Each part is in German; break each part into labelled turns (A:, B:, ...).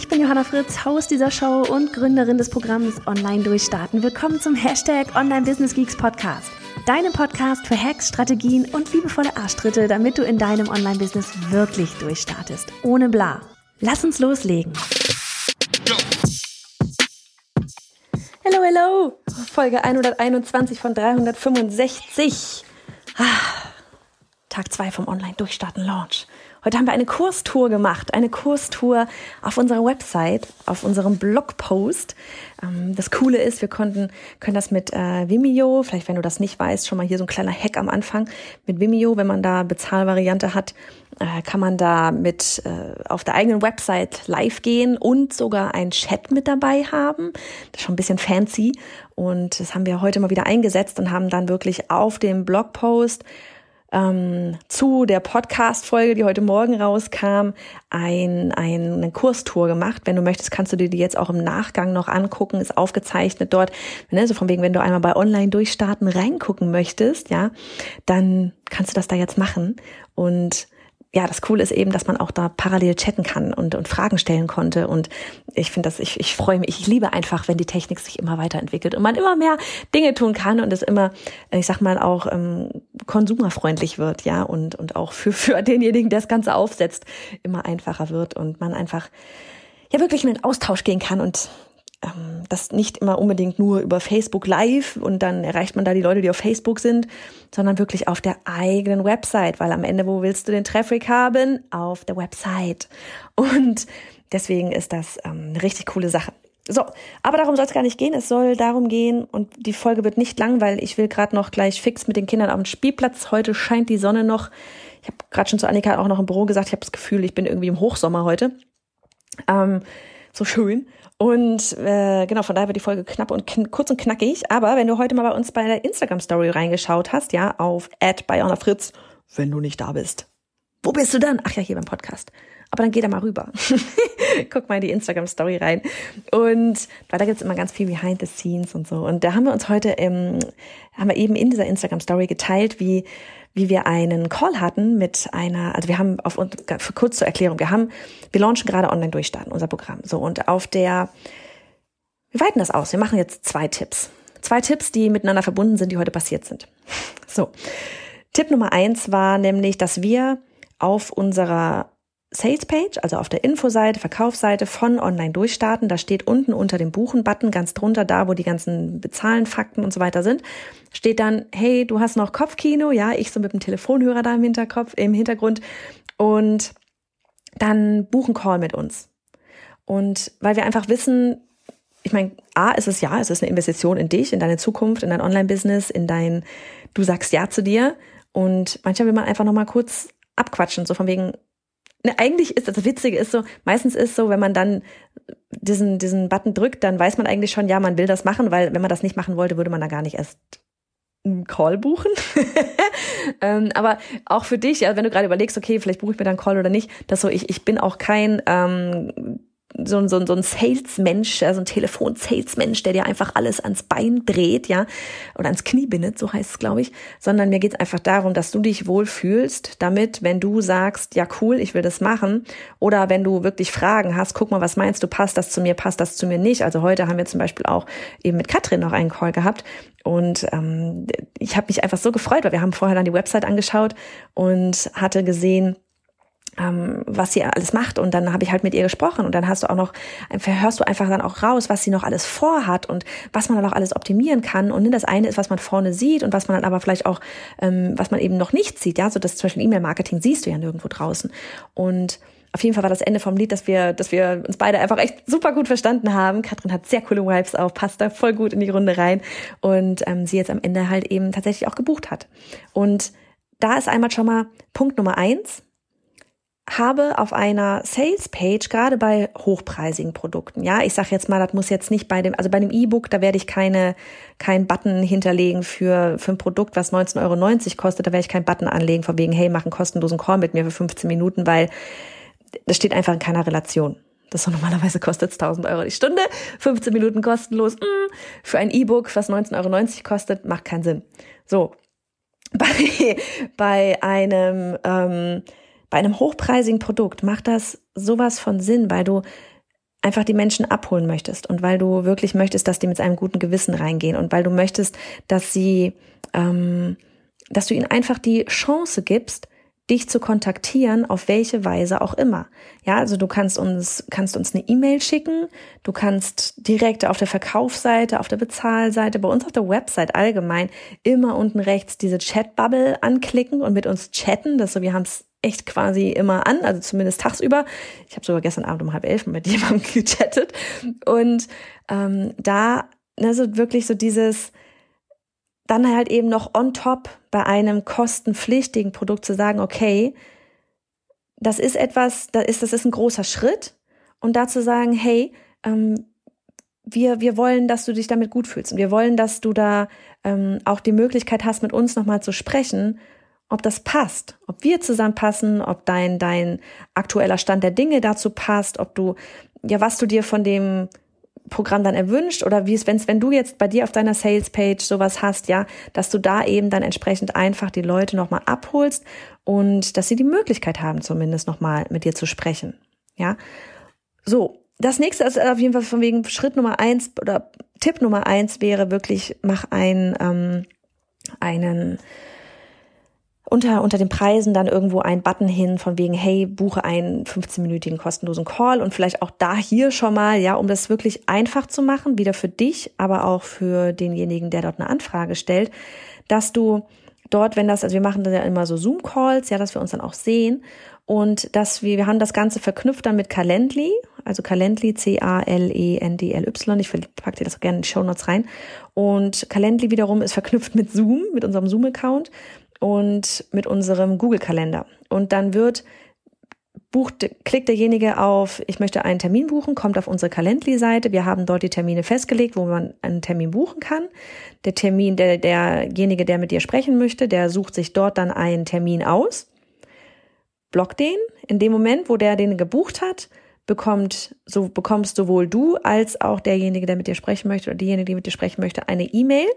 A: Ich bin Johanna Fritz, Haus dieser Show und Gründerin des Programms Online Durchstarten. Willkommen zum Hashtag Online Business Geeks Podcast. Deinem Podcast für Hacks, Strategien und liebevolle Arschtritte, damit du in deinem Online-Business wirklich durchstartest. Ohne bla. Lass uns loslegen. Hello, hello. Folge 121 von 365. Ah, Tag 2 vom Online Durchstarten Launch. Heute haben wir eine Kurstour gemacht, eine Kurstour auf unserer Website, auf unserem Blogpost. Ähm, das Coole ist, wir konnten, können das mit äh, Vimeo, vielleicht wenn du das nicht weißt, schon mal hier so ein kleiner Hack am Anfang. Mit Vimeo, wenn man da Bezahlvariante hat, äh, kann man da mit äh, auf der eigenen Website live gehen und sogar ein Chat mit dabei haben. Das ist schon ein bisschen fancy. Und das haben wir heute mal wieder eingesetzt und haben dann wirklich auf dem Blogpost ähm, zu der Podcast-Folge, die heute Morgen rauskam, ein, ein, eine Kurstour gemacht. Wenn du möchtest, kannst du dir die jetzt auch im Nachgang noch angucken, ist aufgezeichnet dort. Ne, so von wegen, wenn du einmal bei Online durchstarten reingucken möchtest, ja, dann kannst du das da jetzt machen. Und ja, das Coole ist eben, dass man auch da parallel chatten kann und, und Fragen stellen konnte. Und ich finde das, ich, ich freue mich, ich liebe einfach, wenn die Technik sich immer weiterentwickelt und man immer mehr Dinge tun kann und es immer, ich sag mal, auch ähm, konsumerfreundlich wird, ja, und, und auch für, für denjenigen, der das Ganze aufsetzt, immer einfacher wird und man einfach ja wirklich in den Austausch gehen kann und ähm, das nicht immer unbedingt nur über Facebook Live und dann erreicht man da die Leute, die auf Facebook sind, sondern wirklich auf der eigenen Website, weil am Ende, wo willst du den Traffic haben? Auf der Website. Und deswegen ist das ähm, eine richtig coole Sache. So, aber darum soll es gar nicht gehen. Es soll darum gehen, und die Folge wird nicht lang, weil ich will gerade noch gleich fix mit den Kindern auf den Spielplatz. Heute scheint die Sonne noch. Ich habe gerade schon zu Annika auch noch im Büro gesagt, ich habe das Gefühl, ich bin irgendwie im Hochsommer heute. Ähm, so schön. Und äh, genau, von daher wird die Folge knapp und kurz und knackig. Aber wenn du heute mal bei uns bei der Instagram-Story reingeschaut hast, ja, auf Fritz, wenn du nicht da bist. Wo bist du dann? Ach ja, hier beim Podcast. Aber dann geh da mal rüber. Guck mal in die Instagram-Story rein. Und weil da gibt's immer ganz viel Behind the Scenes und so. Und da haben wir uns heute, ähm, haben wir eben in dieser Instagram-Story geteilt, wie wie wir einen Call hatten mit einer, also wir haben auf uns, kurz zur Erklärung, wir haben, wir launchen gerade online durchstarten, unser Programm. So, und auf der, wir weiten das aus. Wir machen jetzt zwei Tipps. Zwei Tipps, die miteinander verbunden sind, die heute passiert sind. So. Tipp Nummer eins war nämlich, dass wir auf unserer Sales Page, also auf der Infoseite, Verkaufsseite von Online Durchstarten. Da steht unten unter dem Buchen-Button ganz drunter, da wo die ganzen Bezahlen, Fakten und so weiter sind, steht dann, hey, du hast noch Kopfkino, ja, ich so mit dem Telefonhörer da im Hinterkopf, im Hintergrund und dann buchen Call mit uns. Und weil wir einfach wissen, ich meine, A, ist es ja, es ist eine Investition in dich, in deine Zukunft, in dein Online-Business, in dein, du sagst Ja zu dir. Und manchmal will man einfach nochmal kurz abquatschen, so von wegen, Ne, eigentlich ist das Witzige ist so, meistens ist so, wenn man dann diesen, diesen Button drückt, dann weiß man eigentlich schon, ja, man will das machen, weil wenn man das nicht machen wollte, würde man da gar nicht erst einen Call buchen. ähm, aber auch für dich, ja, wenn du gerade überlegst, okay, vielleicht buche ich mir dann einen Call oder nicht, das so, ich, ich bin auch kein ähm, so, so, so ein Salesmensch, also ein Telefon-Salesmensch, der dir einfach alles ans Bein dreht, ja, oder ans Knie bindet, so heißt es, glaube ich, sondern mir geht es einfach darum, dass du dich wohlfühlst, damit, wenn du sagst, ja cool, ich will das machen, oder wenn du wirklich Fragen hast, guck mal, was meinst du, passt das zu mir, passt das zu mir nicht. Also heute haben wir zum Beispiel auch eben mit Katrin noch einen Call gehabt und ähm, ich habe mich einfach so gefreut, weil wir haben vorher dann die Website angeschaut und hatte gesehen, was sie alles macht. Und dann habe ich halt mit ihr gesprochen. Und dann hast du auch noch hörst du einfach dann auch raus, was sie noch alles vorhat und was man dann auch alles optimieren kann. Und das eine ist, was man vorne sieht und was man dann aber vielleicht auch ähm, was man eben noch nicht sieht, ja, so das zum Beispiel E-Mail-Marketing siehst du ja nirgendwo draußen. Und auf jeden Fall war das Ende vom Lied, dass wir, dass wir uns beide einfach echt super gut verstanden haben. Katrin hat sehr coole Vibes auf, passt da voll gut in die Runde rein. Und ähm, sie jetzt am Ende halt eben tatsächlich auch gebucht hat. Und da ist einmal schon mal Punkt Nummer eins habe auf einer Sales Page gerade bei hochpreisigen Produkten, ja, ich sage jetzt mal, das muss jetzt nicht bei dem, also bei dem E-Book, da werde ich keine keinen Button hinterlegen für für ein Produkt, was 19,90 Euro kostet, da werde ich keinen Button anlegen von wegen, hey, mach einen kostenlosen Call mit mir für 15 Minuten, weil das steht einfach in keiner Relation. Das so normalerweise kostet 1000 Euro die Stunde, 15 Minuten kostenlos. Mh, mm, für ein E-Book, was 19,90 Euro kostet, macht keinen Sinn. So, bei, bei einem ähm, bei einem hochpreisigen Produkt macht das sowas von Sinn, weil du einfach die Menschen abholen möchtest und weil du wirklich möchtest, dass die mit einem guten Gewissen reingehen und weil du möchtest, dass sie, ähm, dass du ihnen einfach die Chance gibst, dich zu kontaktieren, auf welche Weise auch immer. Ja, also du kannst uns, kannst uns eine E-Mail schicken, du kannst direkt auf der Verkaufsseite, auf der Bezahlseite, bei uns auf der Website allgemein immer unten rechts diese Chat-Bubble anklicken und mit uns chatten. Das so, wir haben es echt quasi immer an, also zumindest tagsüber. Ich habe sogar gestern Abend um halb elf mit jemandem gechattet. Und ähm, da, ne, so wirklich so dieses, dann halt eben noch on top bei einem kostenpflichtigen Produkt zu sagen, okay, das ist etwas, das ist, das ist ein großer Schritt. Und da zu sagen, hey, ähm, wir, wir wollen, dass du dich damit gut fühlst. Und wir wollen, dass du da ähm, auch die Möglichkeit hast, mit uns nochmal zu sprechen ob das passt, ob wir zusammenpassen, ob dein, dein aktueller Stand der Dinge dazu passt, ob du, ja, was du dir von dem Programm dann erwünscht oder wie es, wenn wenn du jetzt bei dir auf deiner Sales Page sowas hast, ja, dass du da eben dann entsprechend einfach die Leute nochmal abholst und dass sie die Möglichkeit haben, zumindest nochmal mit dir zu sprechen. Ja. So. Das nächste ist auf jeden Fall von wegen Schritt Nummer eins oder Tipp Nummer eins wäre wirklich, mach ein, ähm, einen, unter, unter den Preisen dann irgendwo ein Button hin von wegen, hey, buche einen 15-minütigen kostenlosen Call und vielleicht auch da hier schon mal, ja, um das wirklich einfach zu machen, wieder für dich, aber auch für denjenigen, der dort eine Anfrage stellt, dass du dort, wenn das, also wir machen da ja immer so Zoom-Calls, ja, dass wir uns dann auch sehen und dass wir, wir haben das Ganze verknüpft dann mit Calendly, also Calendly, C-A-L-E-N-D-L-Y, ich packe dir das auch gerne in die Show Notes rein und Calendly wiederum ist verknüpft mit Zoom, mit unserem Zoom-Account und mit unserem Google-Kalender. Und dann wird bucht, klickt derjenige auf, ich möchte einen Termin buchen, kommt auf unsere Calendly-Seite. Wir haben dort die Termine festgelegt, wo man einen Termin buchen kann. Der Termin, der, derjenige, der mit dir sprechen möchte, der sucht sich dort dann einen Termin aus, blockt den. In dem Moment, wo der den gebucht hat, bekommt, so bekommst sowohl du als auch derjenige, der mit dir sprechen möchte oder diejenige, die mit dir sprechen möchte, eine E-Mail.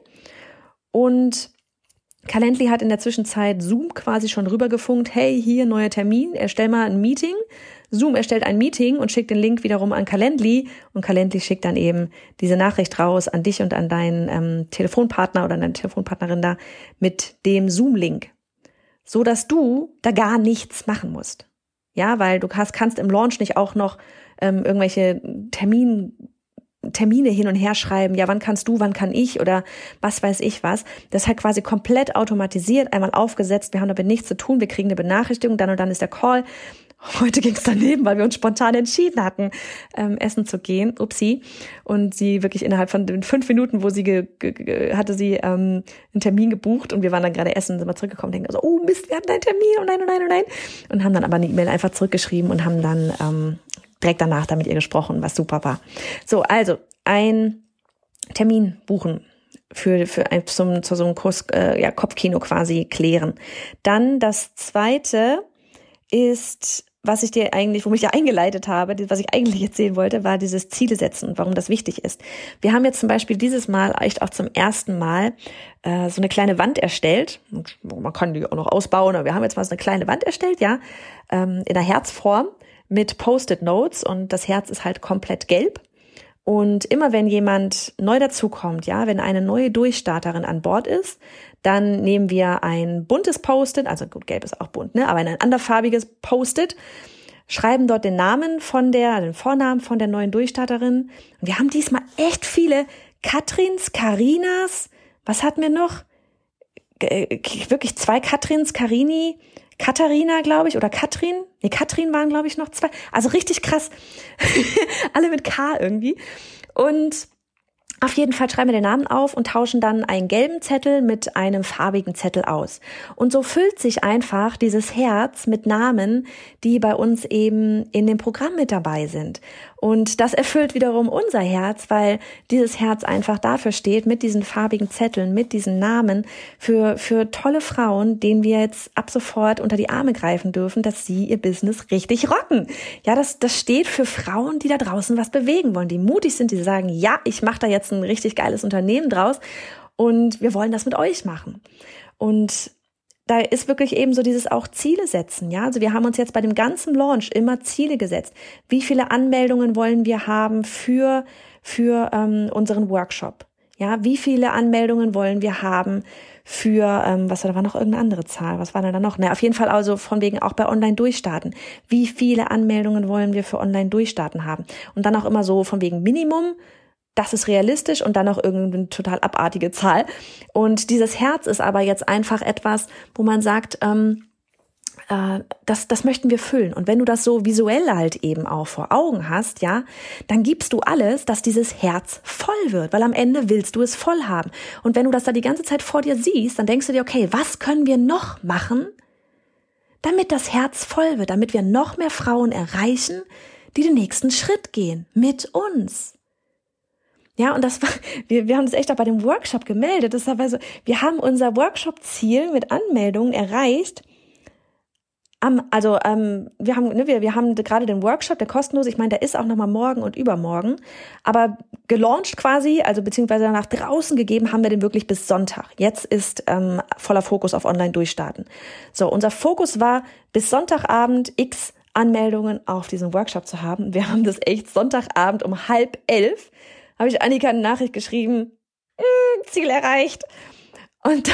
A: Und Calendly hat in der Zwischenzeit Zoom quasi schon rübergefunkt, hey, hier neuer Termin, erstell mal ein Meeting. Zoom erstellt ein Meeting und schickt den Link wiederum an Calendly und Calendly schickt dann eben diese Nachricht raus an dich und an deinen ähm, Telefonpartner oder deine Telefonpartnerin da mit dem Zoom-Link, so dass du da gar nichts machen musst. Ja, weil du hast, kannst im Launch nicht auch noch ähm, irgendwelche Termin Termine hin und her schreiben, ja, wann kannst du, wann kann ich oder was weiß ich was. Das halt quasi komplett automatisiert, einmal aufgesetzt, wir haben damit nichts zu tun, wir kriegen eine Benachrichtigung, dann und dann ist der Call. Heute ging es daneben, weil wir uns spontan entschieden hatten, ähm, essen zu gehen. Upsi. Und sie wirklich innerhalb von den fünf Minuten, wo sie ge, ge, hatte sie ähm, einen Termin gebucht und wir waren dann gerade essen, sind wir zurückgekommen, denken so, oh Mist, wir hatten einen Termin, oh nein, oh nein, oh nein. Und haben dann aber eine E-Mail einfach zurückgeschrieben und haben dann ähm, direkt danach da mit ihr gesprochen, was super war. So, also ein Termin buchen für, für ein, zum, zu so einem Kurs, äh, ja, Kopfkino quasi klären. Dann das zweite ist, was ich dir eigentlich, womit ich dir eingeleitet habe, was ich eigentlich erzählen wollte, war dieses Ziele setzen und warum das wichtig ist. Wir haben jetzt zum Beispiel dieses Mal echt auch zum ersten Mal äh, so eine kleine Wand erstellt. Man kann die auch noch ausbauen, aber wir haben jetzt mal so eine kleine Wand erstellt, ja, ähm, in der Herzform mit Post-it-Notes und das Herz ist halt komplett gelb. Und immer wenn jemand neu dazukommt, ja, wenn eine neue Durchstarterin an Bord ist, dann nehmen wir ein buntes Post-it, also gut, gelb ist auch bunt, ne, aber ein anderfarbiges Post-it, schreiben dort den Namen von der, den Vornamen von der neuen Durchstarterin. Und wir haben diesmal echt viele Katrins, Karinas, was hatten wir noch? Äh, wirklich zwei Katrins, Karini, Katharina, glaube ich, oder Katrin. Nee, Katrin waren, glaube ich, noch zwei. Also richtig krass. Alle mit K irgendwie. Und Auf jeden Fall schreiben wir den Namen auf und tauschen dann einen gelben Zettel mit einem farbigen Zettel aus. Und so füllt sich einfach dieses Herz mit Namen, die bei uns eben in dem Programm mit dabei sind. Und das erfüllt wiederum unser Herz, weil dieses Herz einfach dafür steht, mit diesen farbigen Zetteln, mit diesen Namen, für, für tolle Frauen, denen wir jetzt ab sofort unter die Arme greifen dürfen, dass sie ihr Business richtig rocken. Ja, das, das steht für Frauen, die da draußen was bewegen wollen, die mutig sind, die sagen, ja, ich mache da jetzt ein richtig geiles Unternehmen draus und wir wollen das mit euch machen. Und da ist wirklich eben so dieses auch Ziele setzen, ja. Also wir haben uns jetzt bei dem ganzen Launch immer Ziele gesetzt. Wie viele Anmeldungen wollen wir haben für für ähm, unseren Workshop? Ja, wie viele Anmeldungen wollen wir haben für, ähm, was war da noch irgendeine andere Zahl? Was war da noch? Na, auf jeden Fall also von wegen auch bei Online durchstarten. Wie viele Anmeldungen wollen wir für Online durchstarten haben? Und dann auch immer so von wegen Minimum das ist realistisch und dann noch irgendeine total abartige Zahl. Und dieses Herz ist aber jetzt einfach etwas, wo man sagt, ähm, äh, das, das möchten wir füllen. Und wenn du das so visuell halt eben auch vor Augen hast, ja, dann gibst du alles, dass dieses Herz voll wird, weil am Ende willst du es voll haben. Und wenn du das da die ganze Zeit vor dir siehst, dann denkst du dir, okay, was können wir noch machen, damit das Herz voll wird, damit wir noch mehr Frauen erreichen, die den nächsten Schritt gehen mit uns. Ja, und das war, wir, wir haben das echt auch bei dem Workshop gemeldet. Das war so, wir haben unser Workshop-Ziel mit Anmeldungen erreicht. Am, also ähm, wir haben ne, wir, wir haben gerade den Workshop, der kostenlos, ich meine, der ist auch nochmal morgen und übermorgen, aber gelauncht quasi, also beziehungsweise nach draußen gegeben, haben wir den wirklich bis Sonntag. Jetzt ist ähm, voller Fokus auf Online durchstarten. So, unser Fokus war bis Sonntagabend x Anmeldungen auf diesen Workshop zu haben. Wir haben das echt Sonntagabend um halb elf habe ich Annika eine Nachricht geschrieben, mm, Ziel erreicht. Und,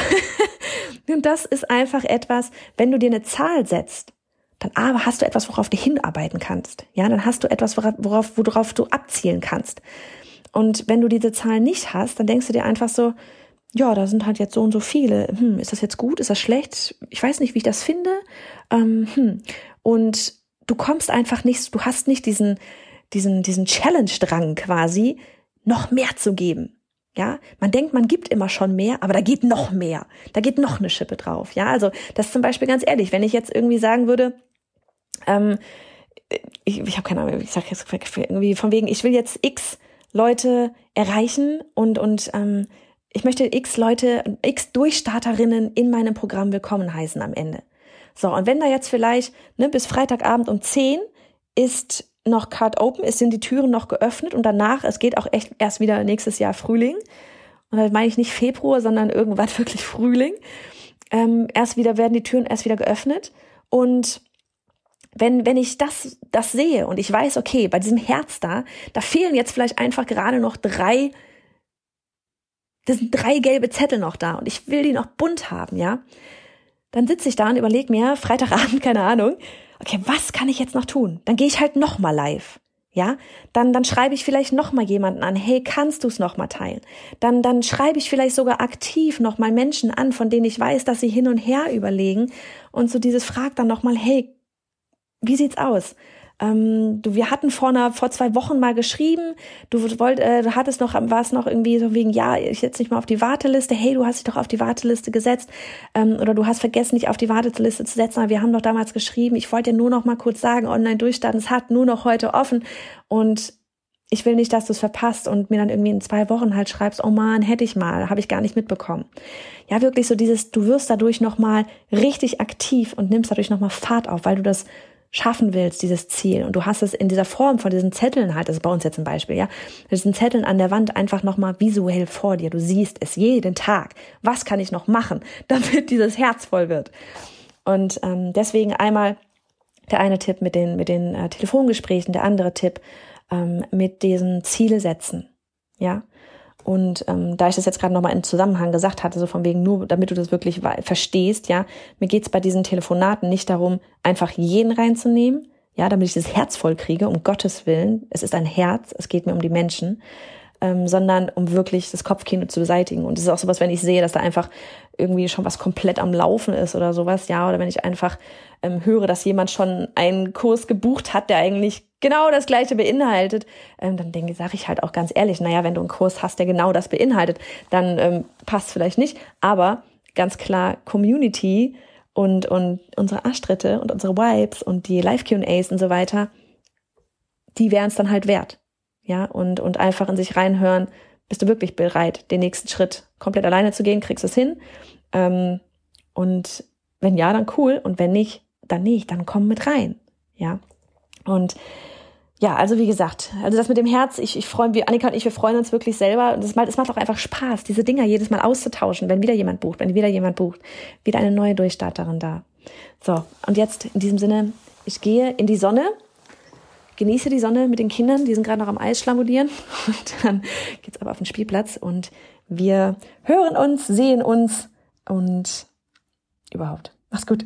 A: und das ist einfach etwas, wenn du dir eine Zahl setzt, dann aber hast du etwas, worauf du hinarbeiten kannst. Ja, dann hast du etwas, worauf, worauf du abzielen kannst. Und wenn du diese Zahl nicht hast, dann denkst du dir einfach so, ja, da sind halt jetzt so und so viele. Hm, ist das jetzt gut? Ist das schlecht? Ich weiß nicht, wie ich das finde. Ähm, hm. Und du kommst einfach nicht, du hast nicht diesen, diesen, diesen Challenge-Drang quasi, noch mehr zu geben. Ja, man denkt, man gibt immer schon mehr, aber da geht noch mehr. Da geht noch eine Schippe drauf. Ja, also das ist zum Beispiel ganz ehrlich, wenn ich jetzt irgendwie sagen würde, ähm, ich, ich habe keine Ahnung, ich sage jetzt irgendwie von wegen, ich will jetzt X Leute erreichen und und ähm, ich möchte X Leute, X Durchstarterinnen in meinem Programm willkommen heißen am Ende. So, und wenn da jetzt vielleicht ne, bis Freitagabend um 10 ist noch Card Open ist, sind die Türen noch geöffnet und danach, es geht auch echt erst wieder nächstes Jahr Frühling. Und da meine ich nicht Februar, sondern irgendwann wirklich Frühling. Ähm, erst wieder werden die Türen erst wieder geöffnet. Und wenn, wenn ich das, das sehe und ich weiß, okay, bei diesem Herz da, da fehlen jetzt vielleicht einfach gerade noch drei, das sind drei gelbe Zettel noch da und ich will die noch bunt haben, ja. Dann sitze ich da und überlege mir, Freitagabend, keine Ahnung, okay, was kann ich jetzt noch tun? Dann gehe ich halt noch mal live. Ja, dann, dann schreibe ich vielleicht noch mal jemanden an, hey, kannst du es noch mal teilen? Dann, dann schreibe ich vielleicht sogar aktiv noch mal Menschen an, von denen ich weiß, dass sie hin und her überlegen und so dieses frag dann noch mal, hey, wie sieht's aus? Ähm, du, wir hatten vor einer, vor zwei Wochen mal geschrieben, du wollt, äh, du hattest noch, war es noch irgendwie so wegen, ja, ich setze dich mal auf die Warteliste, hey, du hast dich doch auf die Warteliste gesetzt, ähm, oder du hast vergessen, dich auf die Warteliste zu setzen, aber wir haben doch damals geschrieben, ich wollte dir nur noch mal kurz sagen, online durchstarten, es hat nur noch heute offen und ich will nicht, dass du es verpasst und mir dann irgendwie in zwei Wochen halt schreibst, oh man, hätte ich mal, habe ich gar nicht mitbekommen. Ja, wirklich so dieses, du wirst dadurch nochmal richtig aktiv und nimmst dadurch nochmal Fahrt auf, weil du das schaffen willst, dieses Ziel, und du hast es in dieser Form von diesen Zetteln halt, ist bei uns jetzt ein Beispiel, ja, diesen Zetteln an der Wand einfach nochmal visuell vor dir. Du siehst es jeden Tag. Was kann ich noch machen, damit dieses Herz voll wird? Und ähm, deswegen einmal der eine Tipp mit den, mit den äh, Telefongesprächen, der andere Tipp ähm, mit diesen Ziele setzen. Ja, und ähm, da ich das jetzt gerade nochmal in Zusammenhang gesagt hatte, so von wegen nur, damit du das wirklich verstehst, ja, mir geht's bei diesen Telefonaten nicht darum, einfach jeden reinzunehmen, ja, damit ich das Herz voll kriege, um Gottes Willen. Es ist ein Herz, es geht mir um die Menschen. Ähm, sondern um wirklich das Kopfkino zu beseitigen. Und es ist auch sowas, wenn ich sehe, dass da einfach irgendwie schon was komplett am Laufen ist oder sowas, ja, oder wenn ich einfach ähm, höre, dass jemand schon einen Kurs gebucht hat, der eigentlich genau das gleiche beinhaltet, ähm, dann denke, sage ich halt auch ganz ehrlich, naja, wenn du einen Kurs hast, der genau das beinhaltet, dann ähm, passt vielleicht nicht. Aber ganz klar, Community und, und unsere Arschtritte und unsere Vibes und die Live-QAs und so weiter, die wären es dann halt wert. Ja, und, und einfach in sich reinhören, bist du wirklich bereit, den nächsten Schritt komplett alleine zu gehen, kriegst du es hin. Ähm, und wenn ja, dann cool. Und wenn nicht, dann nicht, dann komm mit rein. Ja. Und ja, also wie gesagt, also das mit dem Herz, ich, ich freue mich, Annika und ich, wir freuen uns wirklich selber. Und es macht, es macht auch einfach Spaß, diese Dinger jedes Mal auszutauschen, wenn wieder jemand bucht, wenn wieder jemand bucht, wieder eine neue Durchstarterin da. So, und jetzt in diesem Sinne, ich gehe in die Sonne genieße die Sonne mit den Kindern, die sind gerade noch am Eis schlamodieren. Und dann geht's aber auf den Spielplatz und wir hören uns, sehen uns und überhaupt. Mach's gut.